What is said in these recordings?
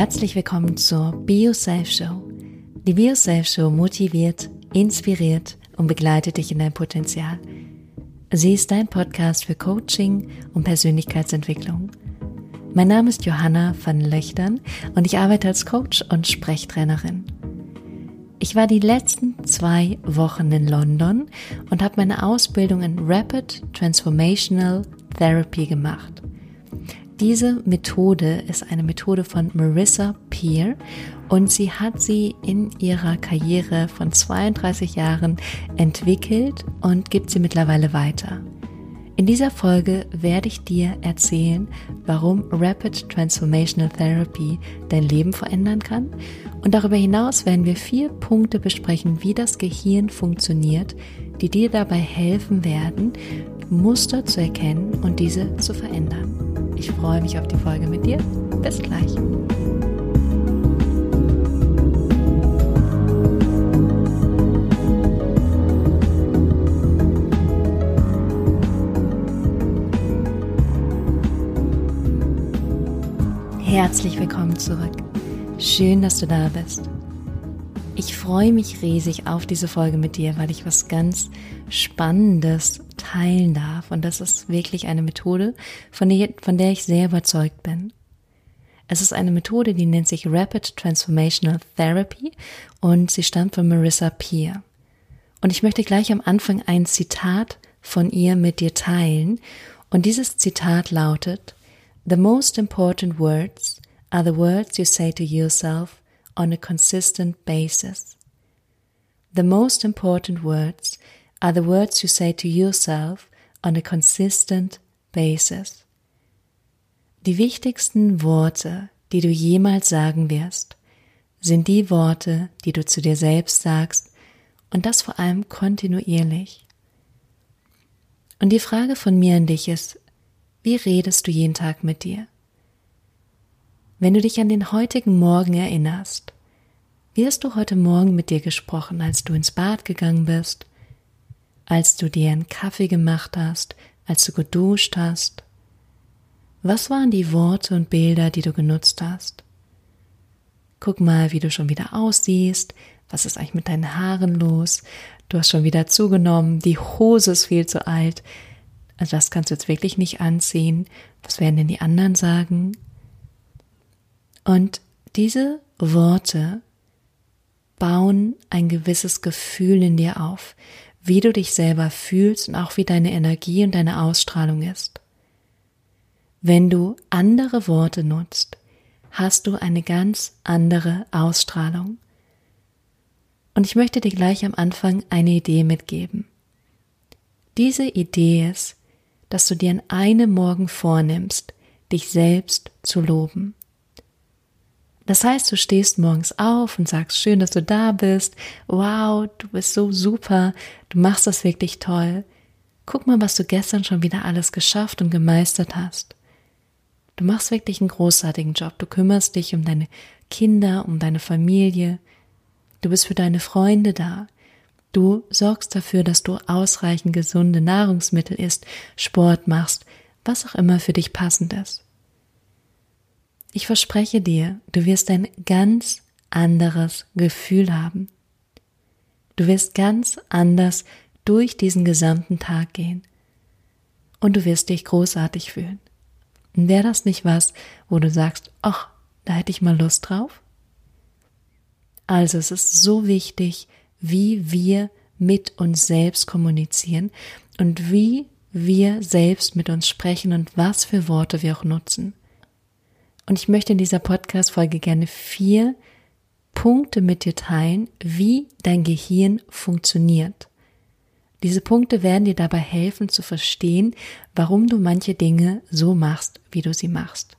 Herzlich willkommen zur BioSelf Show. Die BioSelf Show motiviert, inspiriert und begleitet dich in dein Potenzial. Sie ist dein Podcast für Coaching und Persönlichkeitsentwicklung. Mein Name ist Johanna van Löchtern und ich arbeite als Coach und Sprechtrainerin. Ich war die letzten zwei Wochen in London und habe meine Ausbildung in Rapid Transformational Therapy gemacht. Diese Methode ist eine Methode von Marissa Peer und sie hat sie in ihrer Karriere von 32 Jahren entwickelt und gibt sie mittlerweile weiter. In dieser Folge werde ich dir erzählen, warum Rapid Transformational Therapy dein Leben verändern kann. Und darüber hinaus werden wir vier Punkte besprechen, wie das Gehirn funktioniert, die dir dabei helfen werden, Muster zu erkennen und diese zu verändern. Ich freue mich auf die Folge mit dir. Bis gleich. Herzlich willkommen zurück. Schön, dass du da bist. Ich freue mich riesig auf diese Folge mit dir, weil ich was ganz Spannendes teilen darf. Und das ist wirklich eine Methode, von der, von der ich sehr überzeugt bin. Es ist eine Methode, die nennt sich Rapid Transformational Therapy und sie stammt von Marissa Peer. Und ich möchte gleich am Anfang ein Zitat von ihr mit dir teilen. Und dieses Zitat lautet, The most important words are the words you say to yourself on a consistent basis. The most important words are the words you say to yourself on a consistent basis. Die wichtigsten Worte, die du jemals sagen wirst, sind die Worte, die du zu dir selbst sagst und das vor allem kontinuierlich. Und die Frage von mir an dich ist, wie redest du jeden Tag mit dir? Wenn du dich an den heutigen Morgen erinnerst, wie hast du heute Morgen mit dir gesprochen, als du ins Bad gegangen bist, als du dir einen Kaffee gemacht hast, als du geduscht hast? Was waren die Worte und Bilder, die du genutzt hast? Guck mal, wie du schon wieder aussiehst. Was ist eigentlich mit deinen Haaren los? Du hast schon wieder zugenommen. Die Hose ist viel zu alt. Also das kannst du jetzt wirklich nicht anziehen. Was werden denn die anderen sagen? Und diese Worte bauen ein gewisses Gefühl in dir auf, wie du dich selber fühlst und auch wie deine Energie und deine Ausstrahlung ist. Wenn du andere Worte nutzt, hast du eine ganz andere Ausstrahlung. Und ich möchte dir gleich am Anfang eine Idee mitgeben. Diese Idee ist, dass du dir an einem Morgen vornimmst, dich selbst zu loben. Das heißt, du stehst morgens auf und sagst, schön, dass du da bist. Wow, du bist so super. Du machst das wirklich toll. Guck mal, was du gestern schon wieder alles geschafft und gemeistert hast. Du machst wirklich einen großartigen Job. Du kümmerst dich um deine Kinder, um deine Familie. Du bist für deine Freunde da. Du sorgst dafür, dass du ausreichend gesunde Nahrungsmittel isst, Sport machst, was auch immer für dich passend ist. Ich verspreche dir, du wirst ein ganz anderes Gefühl haben. Du wirst ganz anders durch diesen gesamten Tag gehen. Und du wirst dich großartig fühlen. Wäre das nicht was, wo du sagst, ach, da hätte ich mal Lust drauf? Also es ist so wichtig, wie wir mit uns selbst kommunizieren und wie wir selbst mit uns sprechen und was für Worte wir auch nutzen. Und ich möchte in dieser Podcast-Folge gerne vier Punkte mit dir teilen, wie dein Gehirn funktioniert. Diese Punkte werden dir dabei helfen zu verstehen, warum du manche Dinge so machst, wie du sie machst.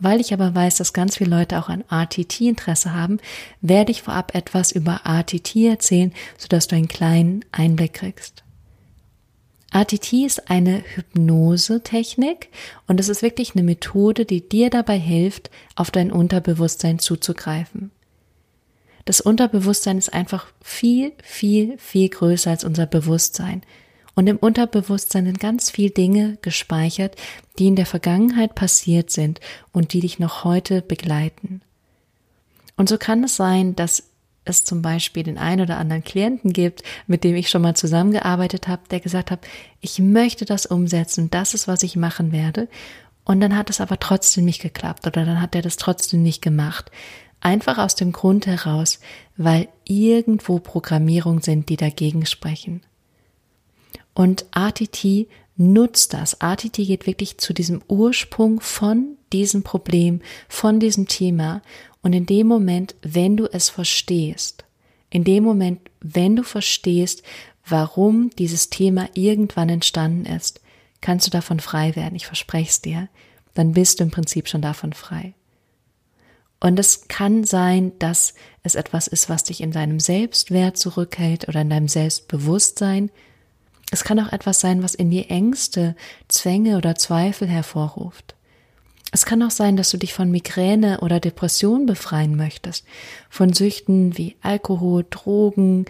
Weil ich aber weiß, dass ganz viele Leute auch an RTT Interesse haben, werde ich vorab etwas über RTT erzählen, sodass du einen kleinen Einblick kriegst. RTT ist eine Hypnose-Technik und es ist wirklich eine Methode, die dir dabei hilft, auf dein Unterbewusstsein zuzugreifen. Das Unterbewusstsein ist einfach viel, viel, viel größer als unser Bewusstsein. Und im Unterbewusstsein sind ganz viele Dinge gespeichert, die in der Vergangenheit passiert sind und die dich noch heute begleiten. Und so kann es sein, dass es zum Beispiel den einen oder anderen Klienten gibt, mit dem ich schon mal zusammengearbeitet habe, der gesagt hat, ich möchte das umsetzen, das ist, was ich machen werde. Und dann hat es aber trotzdem nicht geklappt oder dann hat er das trotzdem nicht gemacht. Einfach aus dem Grund heraus, weil irgendwo Programmierungen sind, die dagegen sprechen. Und RTT nutzt das. RTT geht wirklich zu diesem Ursprung von diesem Problem, von diesem Thema. Und in dem Moment, wenn du es verstehst, in dem Moment, wenn du verstehst, warum dieses Thema irgendwann entstanden ist, kannst du davon frei werden. Ich verspreche es dir. Dann bist du im Prinzip schon davon frei. Und es kann sein, dass es etwas ist, was dich in deinem Selbstwert zurückhält oder in deinem Selbstbewusstsein, es kann auch etwas sein, was in dir Ängste, Zwänge oder Zweifel hervorruft. Es kann auch sein, dass du dich von Migräne oder Depression befreien möchtest, von Süchten wie Alkohol, Drogen,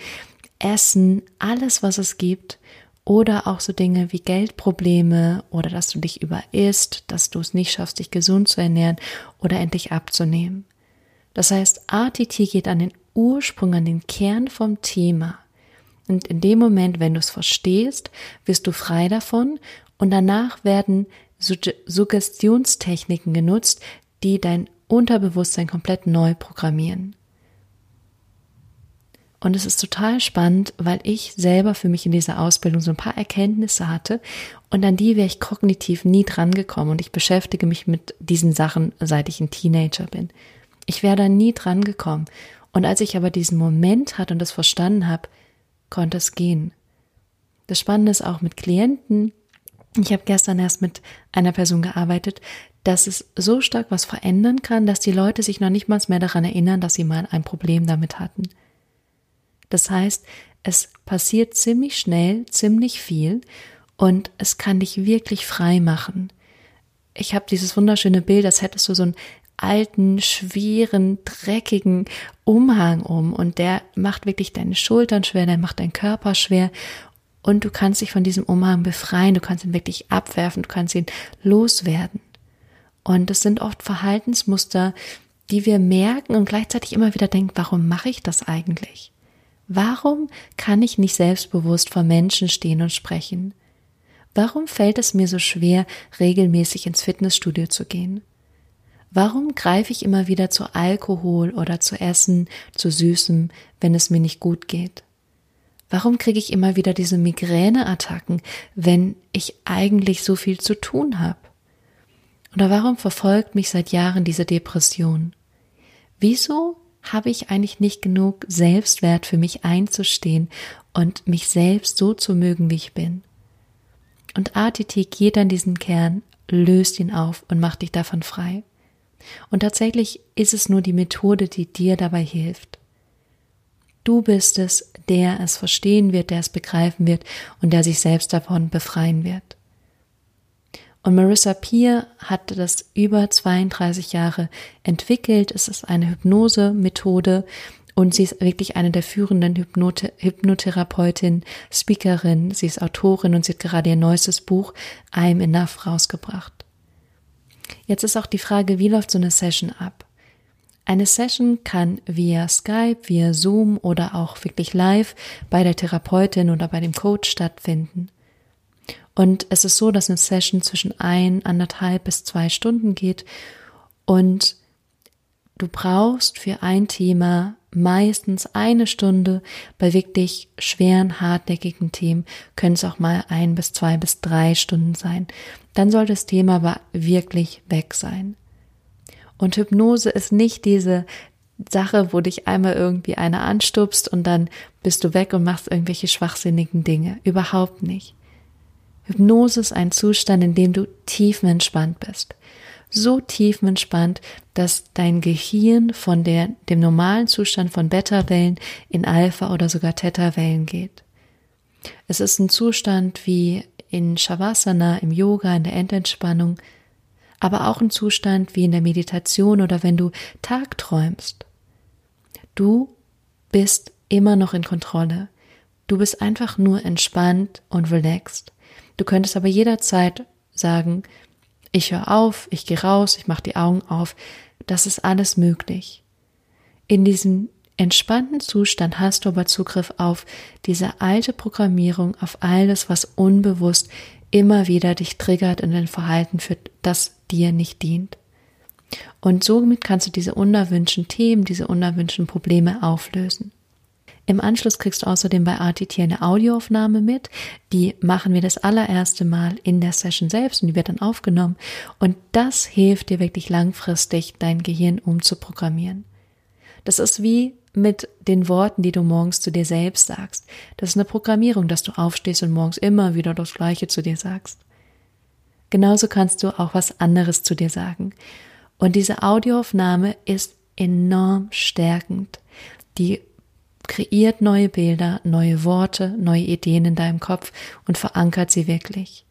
Essen, alles, was es gibt, oder auch so Dinge wie Geldprobleme oder dass du dich überisst, dass du es nicht schaffst, dich gesund zu ernähren oder endlich abzunehmen. Das heißt, ATT geht an den Ursprung, an den Kern vom Thema. Und in dem Moment, wenn du es verstehst, wirst du frei davon und danach werden Suggestionstechniken genutzt, die dein Unterbewusstsein komplett neu programmieren. Und es ist total spannend, weil ich selber für mich in dieser Ausbildung so ein paar Erkenntnisse hatte und an die wäre ich kognitiv nie dran gekommen und ich beschäftige mich mit diesen Sachen, seit ich ein Teenager bin. Ich wäre da nie dran gekommen. Und als ich aber diesen Moment hatte und das verstanden habe, konnte es gehen. Das Spannende ist auch mit Klienten. Ich habe gestern erst mit einer Person gearbeitet, dass es so stark was verändern kann, dass die Leute sich noch nicht mal mehr daran erinnern, dass sie mal ein Problem damit hatten. Das heißt, es passiert ziemlich schnell, ziemlich viel und es kann dich wirklich frei machen. Ich habe dieses wunderschöne Bild, als hättest du so ein alten, schweren, dreckigen Umhang um und der macht wirklich deine Schultern schwer, der macht deinen Körper schwer und du kannst dich von diesem Umhang befreien, du kannst ihn wirklich abwerfen, du kannst ihn loswerden. Und es sind oft Verhaltensmuster, die wir merken und gleichzeitig immer wieder denken, warum mache ich das eigentlich? Warum kann ich nicht selbstbewusst vor Menschen stehen und sprechen? Warum fällt es mir so schwer, regelmäßig ins Fitnessstudio zu gehen? Warum greife ich immer wieder zu Alkohol oder zu Essen, zu Süßem, wenn es mir nicht gut geht? Warum kriege ich immer wieder diese Migräneattacken, wenn ich eigentlich so viel zu tun habe? Oder warum verfolgt mich seit Jahren diese Depression? Wieso habe ich eigentlich nicht genug Selbstwert für mich einzustehen und mich selbst so zu mögen, wie ich bin? Und ATT geht an diesen Kern, löst ihn auf und macht dich davon frei. Und tatsächlich ist es nur die Methode, die dir dabei hilft. Du bist es, der es verstehen wird, der es begreifen wird und der sich selbst davon befreien wird. Und Marissa Peer hat das über 32 Jahre entwickelt. Es ist eine Hypnose-Methode und sie ist wirklich eine der führenden Hypnote Hypnotherapeutin, Speakerin. Sie ist Autorin und sie hat gerade ihr neuestes Buch I'm Enough rausgebracht. Jetzt ist auch die Frage, wie läuft so eine Session ab? Eine Session kann via Skype, via Zoom oder auch wirklich live bei der Therapeutin oder bei dem Coach stattfinden. Und es ist so, dass eine Session zwischen ein, anderthalb bis zwei Stunden geht und du brauchst für ein Thema meistens eine Stunde. Bei wirklich schweren, hartnäckigen Themen können es auch mal ein bis zwei bis drei Stunden sein. Dann soll das Thema aber wirklich weg sein. Und Hypnose ist nicht diese Sache, wo dich einmal irgendwie einer anstupst und dann bist du weg und machst irgendwelche schwachsinnigen Dinge. Überhaupt nicht. Hypnose ist ein Zustand, in dem du tiefenentspannt bist so tiefenentspannt, dass dein Gehirn von der, dem normalen Zustand von Beta-Wellen in Alpha- oder sogar Theta-Wellen geht. Es ist ein Zustand wie in Shavasana, im Yoga, in der Endentspannung, aber auch ein Zustand wie in der Meditation oder wenn du tagträumst. Du bist immer noch in Kontrolle. Du bist einfach nur entspannt und relaxed. Du könntest aber jederzeit sagen, ich höre auf, ich gehe raus, ich mache die Augen auf. Das ist alles möglich. In diesem entspannten Zustand hast du aber Zugriff auf diese alte Programmierung, auf alles, was unbewusst immer wieder dich triggert in ein Verhalten führt, das dir nicht dient. Und somit kannst du diese unerwünschten Themen, diese unerwünschten Probleme auflösen. Im Anschluss kriegst du außerdem bei RTT eine Audioaufnahme mit. Die machen wir das allererste Mal in der Session selbst und die wird dann aufgenommen. Und das hilft dir wirklich langfristig, dein Gehirn umzuprogrammieren. Das ist wie mit den Worten, die du morgens zu dir selbst sagst. Das ist eine Programmierung, dass du aufstehst und morgens immer wieder das Gleiche zu dir sagst. Genauso kannst du auch was anderes zu dir sagen. Und diese Audioaufnahme ist enorm stärkend. Die kreiert neue Bilder, neue Worte, neue Ideen in deinem Kopf und verankert sie wirklich.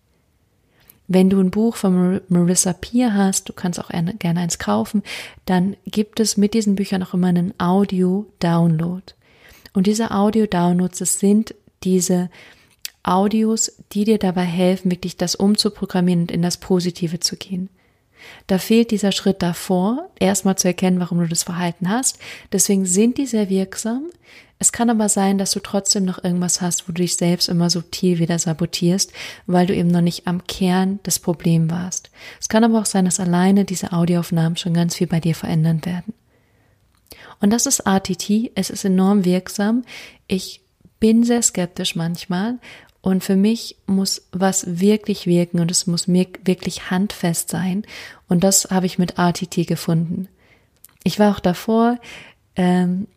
Wenn du ein Buch von Marissa Peer hast, du kannst auch gerne eins kaufen, dann gibt es mit diesen Büchern auch immer einen Audio-Download. Und diese Audio-Downloads, das sind diese Audios, die dir dabei helfen, wirklich das umzuprogrammieren und in das Positive zu gehen. Da fehlt dieser Schritt davor, erstmal zu erkennen, warum du das Verhalten hast. Deswegen sind die sehr wirksam. Es kann aber sein, dass du trotzdem noch irgendwas hast, wo du dich selbst immer subtil wieder sabotierst, weil du eben noch nicht am Kern des Problems warst. Es kann aber auch sein, dass alleine diese Audioaufnahmen schon ganz viel bei dir verändern werden. Und das ist ATT. Es ist enorm wirksam. Ich bin sehr skeptisch manchmal und für mich muss was wirklich wirken und es muss mir wirklich handfest sein. Und das habe ich mit RTT gefunden. Ich war auch davor, ähm,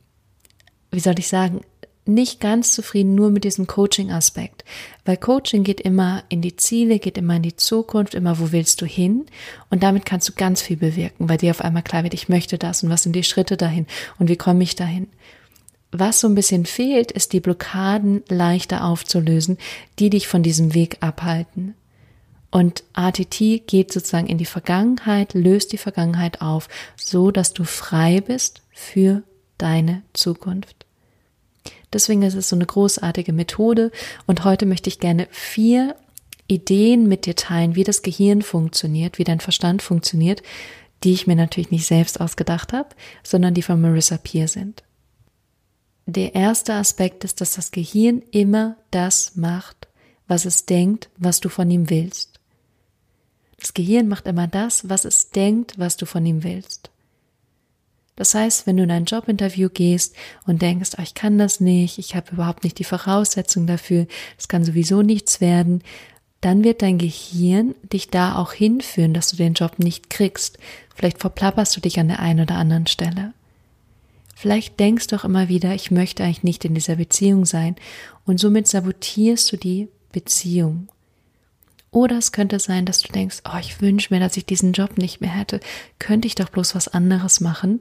wie soll ich sagen, nicht ganz zufrieden nur mit diesem Coaching-Aspekt. Weil Coaching geht immer in die Ziele, geht immer in die Zukunft, immer wo willst du hin. Und damit kannst du ganz viel bewirken, weil dir auf einmal klar wird, ich möchte das und was sind die Schritte dahin und wie komme ich dahin was so ein bisschen fehlt, ist die Blockaden leichter aufzulösen, die dich von diesem Weg abhalten. Und ATT geht sozusagen in die Vergangenheit, löst die Vergangenheit auf, so dass du frei bist für deine Zukunft. Deswegen ist es so eine großartige Methode und heute möchte ich gerne vier Ideen mit dir teilen, wie das Gehirn funktioniert, wie dein Verstand funktioniert, die ich mir natürlich nicht selbst ausgedacht habe, sondern die von Marissa Peer sind. Der erste Aspekt ist, dass das Gehirn immer das macht, was es denkt, was du von ihm willst. Das Gehirn macht immer das, was es denkt, was du von ihm willst. Das heißt, wenn du in ein Jobinterview gehst und denkst, oh, ich kann das nicht, ich habe überhaupt nicht die Voraussetzung dafür, es kann sowieso nichts werden, dann wird dein Gehirn dich da auch hinführen, dass du den Job nicht kriegst. Vielleicht verplapperst du dich an der einen oder anderen Stelle. Vielleicht denkst du auch immer wieder, ich möchte eigentlich nicht in dieser Beziehung sein und somit sabotierst du die Beziehung. Oder es könnte sein, dass du denkst, oh, ich wünsche mir, dass ich diesen Job nicht mehr hätte, könnte ich doch bloß was anderes machen.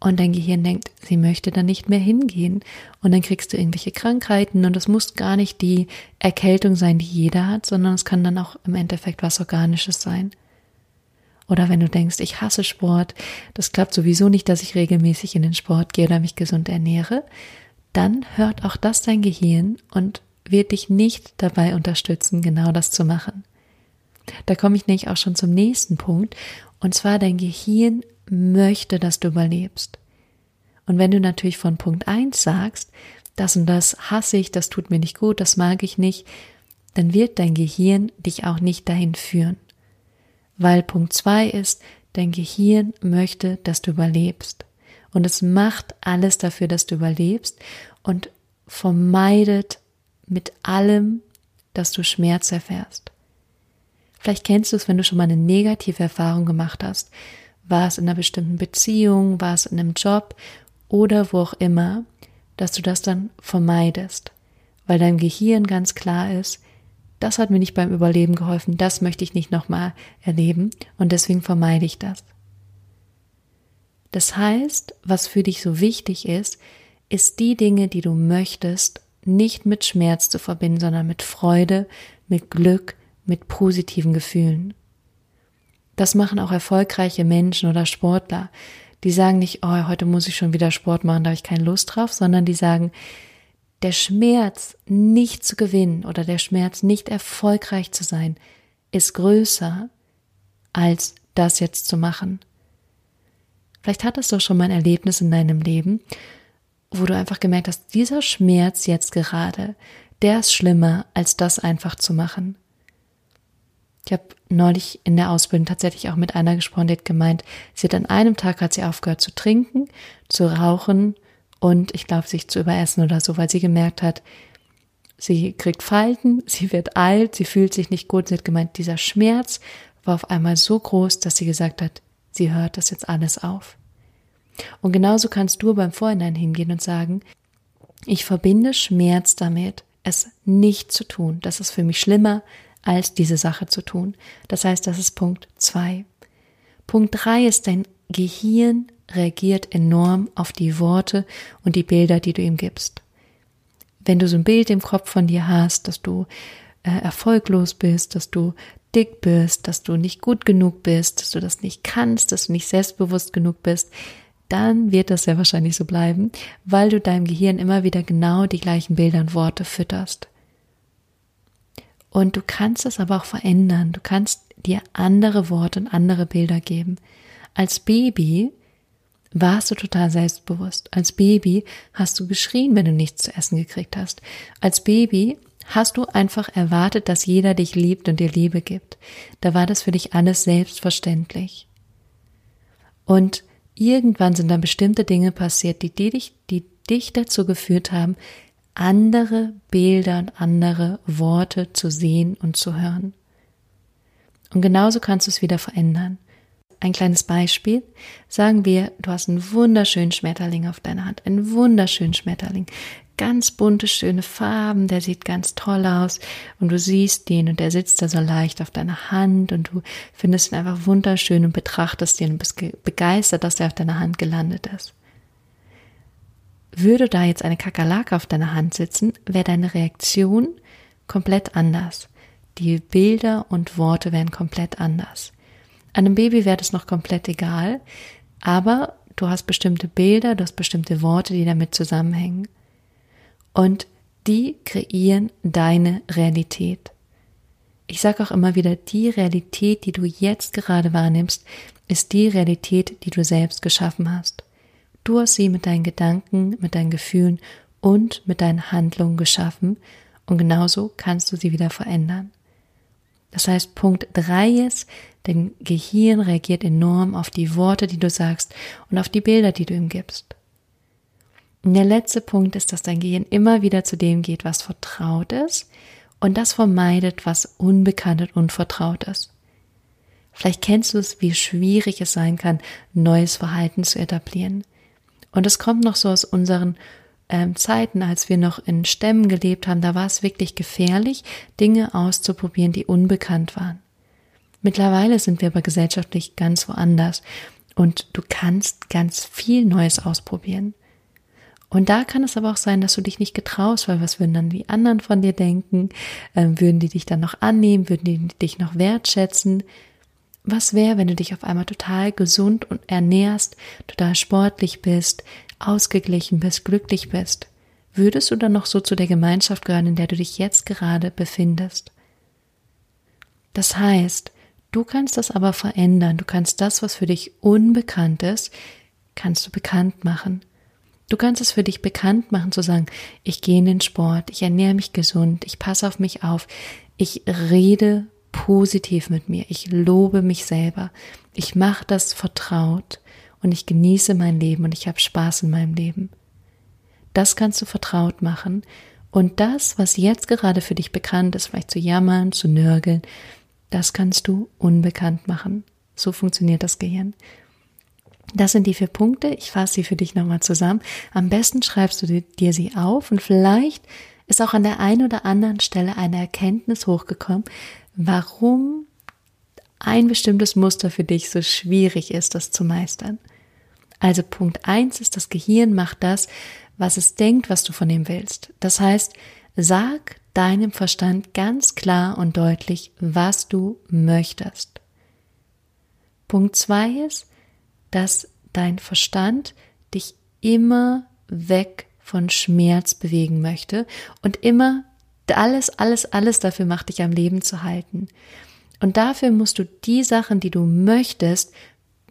Und dein Gehirn denkt, sie möchte da nicht mehr hingehen. Und dann kriegst du irgendwelche Krankheiten und es muss gar nicht die Erkältung sein, die jeder hat, sondern es kann dann auch im Endeffekt was Organisches sein. Oder wenn du denkst, ich hasse Sport, das klappt sowieso nicht, dass ich regelmäßig in den Sport gehe oder mich gesund ernähre, dann hört auch das dein Gehirn und wird dich nicht dabei unterstützen, genau das zu machen. Da komme ich nämlich auch schon zum nächsten Punkt, und zwar dein Gehirn möchte, dass du überlebst. Und wenn du natürlich von Punkt eins sagst, das und das hasse ich, das tut mir nicht gut, das mag ich nicht, dann wird dein Gehirn dich auch nicht dahin führen weil Punkt zwei ist, dein Gehirn möchte, dass du überlebst. Und es macht alles dafür, dass du überlebst und vermeidet mit allem, dass du Schmerz erfährst. Vielleicht kennst du es, wenn du schon mal eine negative Erfahrung gemacht hast. War es in einer bestimmten Beziehung, war es in einem Job oder wo auch immer, dass du das dann vermeidest, weil dein Gehirn ganz klar ist, das hat mir nicht beim Überleben geholfen, das möchte ich nicht nochmal erleben und deswegen vermeide ich das. Das heißt, was für dich so wichtig ist, ist die Dinge, die du möchtest, nicht mit Schmerz zu verbinden, sondern mit Freude, mit Glück, mit positiven Gefühlen. Das machen auch erfolgreiche Menschen oder Sportler. Die sagen nicht, oh, heute muss ich schon wieder Sport machen, da habe ich keine Lust drauf, sondern die sagen, der Schmerz nicht zu gewinnen oder der Schmerz nicht erfolgreich zu sein, ist größer als das jetzt zu machen. Vielleicht hattest du schon mal ein Erlebnis in deinem Leben, wo du einfach gemerkt hast, dieser Schmerz jetzt gerade, der ist schlimmer, als das einfach zu machen. Ich habe neulich in der Ausbildung tatsächlich auch mit einer gesprochen, die hat gemeint, sie hat an einem Tag hat sie aufgehört zu trinken, zu rauchen und ich glaube, sich zu überessen oder so, weil sie gemerkt hat, sie kriegt Falten, sie wird alt, sie fühlt sich nicht gut. Sie hat gemeint, dieser Schmerz war auf einmal so groß, dass sie gesagt hat, sie hört das jetzt alles auf. Und genauso kannst du beim Vorhinein hingehen und sagen, ich verbinde Schmerz damit, es nicht zu tun. Das ist für mich schlimmer, als diese Sache zu tun. Das heißt, das ist Punkt zwei. Punkt drei ist, dein Gehirn reagiert enorm auf die Worte und die Bilder, die du ihm gibst. Wenn du so ein Bild im Kopf von dir hast, dass du äh, erfolglos bist, dass du dick bist, dass du nicht gut genug bist, dass du das nicht kannst, dass du nicht selbstbewusst genug bist, dann wird das sehr wahrscheinlich so bleiben, weil du deinem Gehirn immer wieder genau die gleichen Bilder und Worte fütterst. Und du kannst es aber auch verändern. Du kannst dir andere Worte und andere Bilder geben. Als Baby warst du total selbstbewusst. Als Baby hast du geschrien, wenn du nichts zu essen gekriegt hast. Als Baby hast du einfach erwartet, dass jeder dich liebt und dir Liebe gibt. Da war das für dich alles selbstverständlich. Und irgendwann sind dann bestimmte Dinge passiert, die, die, dich, die dich dazu geführt haben, andere Bilder und andere Worte zu sehen und zu hören. Und genauso kannst du es wieder verändern. Ein kleines Beispiel. Sagen wir, du hast einen wunderschönen Schmetterling auf deiner Hand. Einen wunderschönen Schmetterling. Ganz bunte, schöne Farben. Der sieht ganz toll aus. Und du siehst den und der sitzt da so leicht auf deiner Hand und du findest ihn einfach wunderschön und betrachtest ihn und bist begeistert, dass er auf deiner Hand gelandet ist. Würde da jetzt eine Kakerlake auf deiner Hand sitzen, wäre deine Reaktion komplett anders. Die Bilder und Worte wären komplett anders. Einem Baby wäre das noch komplett egal, aber du hast bestimmte Bilder, du hast bestimmte Worte, die damit zusammenhängen. Und die kreieren deine Realität. Ich sage auch immer wieder, die Realität, die du jetzt gerade wahrnimmst, ist die Realität, die du selbst geschaffen hast. Du hast sie mit deinen Gedanken, mit deinen Gefühlen und mit deinen Handlungen geschaffen und genauso kannst du sie wieder verändern. Das heißt, Punkt drei ist, Dein Gehirn reagiert enorm auf die Worte, die du sagst und auf die Bilder, die du ihm gibst. Und der letzte Punkt ist, dass dein Gehirn immer wieder zu dem geht, was vertraut ist und das vermeidet, was unbekannt und unvertraut ist. Vielleicht kennst du es, wie schwierig es sein kann, neues Verhalten zu etablieren. Und es kommt noch so aus unseren ähm, Zeiten, als wir noch in Stämmen gelebt haben, da war es wirklich gefährlich, Dinge auszuprobieren, die unbekannt waren. Mittlerweile sind wir aber gesellschaftlich ganz woanders und du kannst ganz viel Neues ausprobieren. Und da kann es aber auch sein, dass du dich nicht getraust, weil was würden dann die anderen von dir denken? Ähm, würden die dich dann noch annehmen? Würden die dich noch wertschätzen? Was wäre, wenn du dich auf einmal total gesund und ernährst, total sportlich bist, ausgeglichen bist, glücklich bist? Würdest du dann noch so zu der Gemeinschaft gehören, in der du dich jetzt gerade befindest? Das heißt, Du kannst das aber verändern. Du kannst das, was für dich unbekannt ist, kannst du bekannt machen. Du kannst es für dich bekannt machen, zu sagen, ich gehe in den Sport, ich ernähre mich gesund, ich passe auf mich auf, ich rede positiv mit mir, ich lobe mich selber, ich mache das vertraut und ich genieße mein Leben und ich habe Spaß in meinem Leben. Das kannst du vertraut machen und das, was jetzt gerade für dich bekannt ist, vielleicht zu jammern, zu nörgeln, das kannst du unbekannt machen. So funktioniert das Gehirn. Das sind die vier Punkte. Ich fasse sie für dich nochmal zusammen. Am besten schreibst du dir sie auf und vielleicht ist auch an der einen oder anderen Stelle eine Erkenntnis hochgekommen, warum ein bestimmtes Muster für dich so schwierig ist, das zu meistern. Also Punkt eins ist, das Gehirn macht das, was es denkt, was du von ihm willst. Das heißt, sag deinem Verstand ganz klar und deutlich, was du möchtest. Punkt zwei ist, dass dein Verstand dich immer weg von Schmerz bewegen möchte und immer alles, alles, alles dafür macht, dich am Leben zu halten. Und dafür musst du die Sachen, die du möchtest,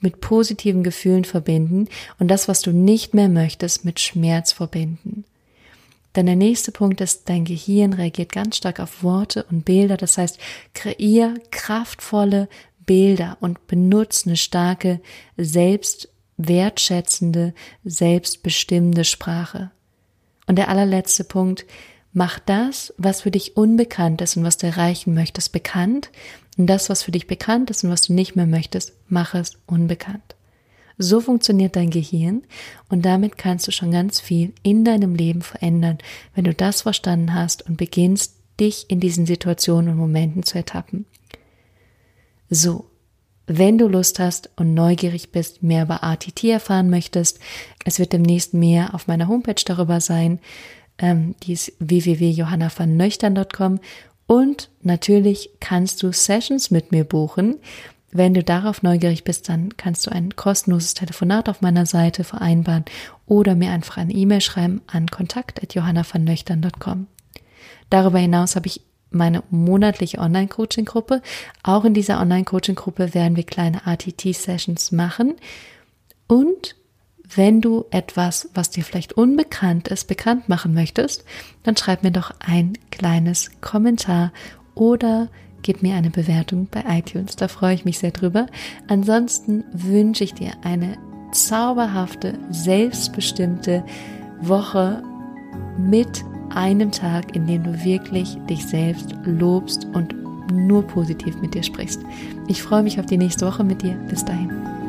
mit positiven Gefühlen verbinden und das, was du nicht mehr möchtest, mit Schmerz verbinden. Dann der nächste Punkt ist, dein Gehirn reagiert ganz stark auf Worte und Bilder. Das heißt, kreier kraftvolle Bilder und benutze eine starke, selbstwertschätzende, selbstbestimmende Sprache. Und der allerletzte Punkt, mach das, was für dich unbekannt ist und was du erreichen möchtest, bekannt. Und das, was für dich bekannt ist und was du nicht mehr möchtest, mach es unbekannt. So funktioniert dein Gehirn und damit kannst du schon ganz viel in deinem Leben verändern, wenn du das verstanden hast und beginnst, dich in diesen Situationen und Momenten zu ertappen. So, wenn du Lust hast und neugierig bist, mehr über ATT erfahren möchtest, es wird demnächst mehr auf meiner Homepage darüber sein. Ähm, die ist www.johannavernöchtern.com und natürlich kannst du Sessions mit mir buchen. Wenn du darauf neugierig bist, dann kannst du ein kostenloses Telefonat auf meiner Seite vereinbaren oder mir einfach eine E-Mail schreiben an kontakt.johannavernöchtern.com. Darüber hinaus habe ich meine monatliche Online-Coaching-Gruppe. Auch in dieser Online-Coaching-Gruppe werden wir kleine ATT-Sessions machen. Und wenn du etwas, was dir vielleicht unbekannt ist, bekannt machen möchtest, dann schreib mir doch ein kleines Kommentar oder gib mir eine Bewertung bei iTunes. Da freue ich mich sehr drüber. Ansonsten wünsche ich dir eine zauberhafte, selbstbestimmte Woche mit einem Tag, in dem du wirklich dich selbst lobst und nur positiv mit dir sprichst. Ich freue mich auf die nächste Woche mit dir. Bis dahin.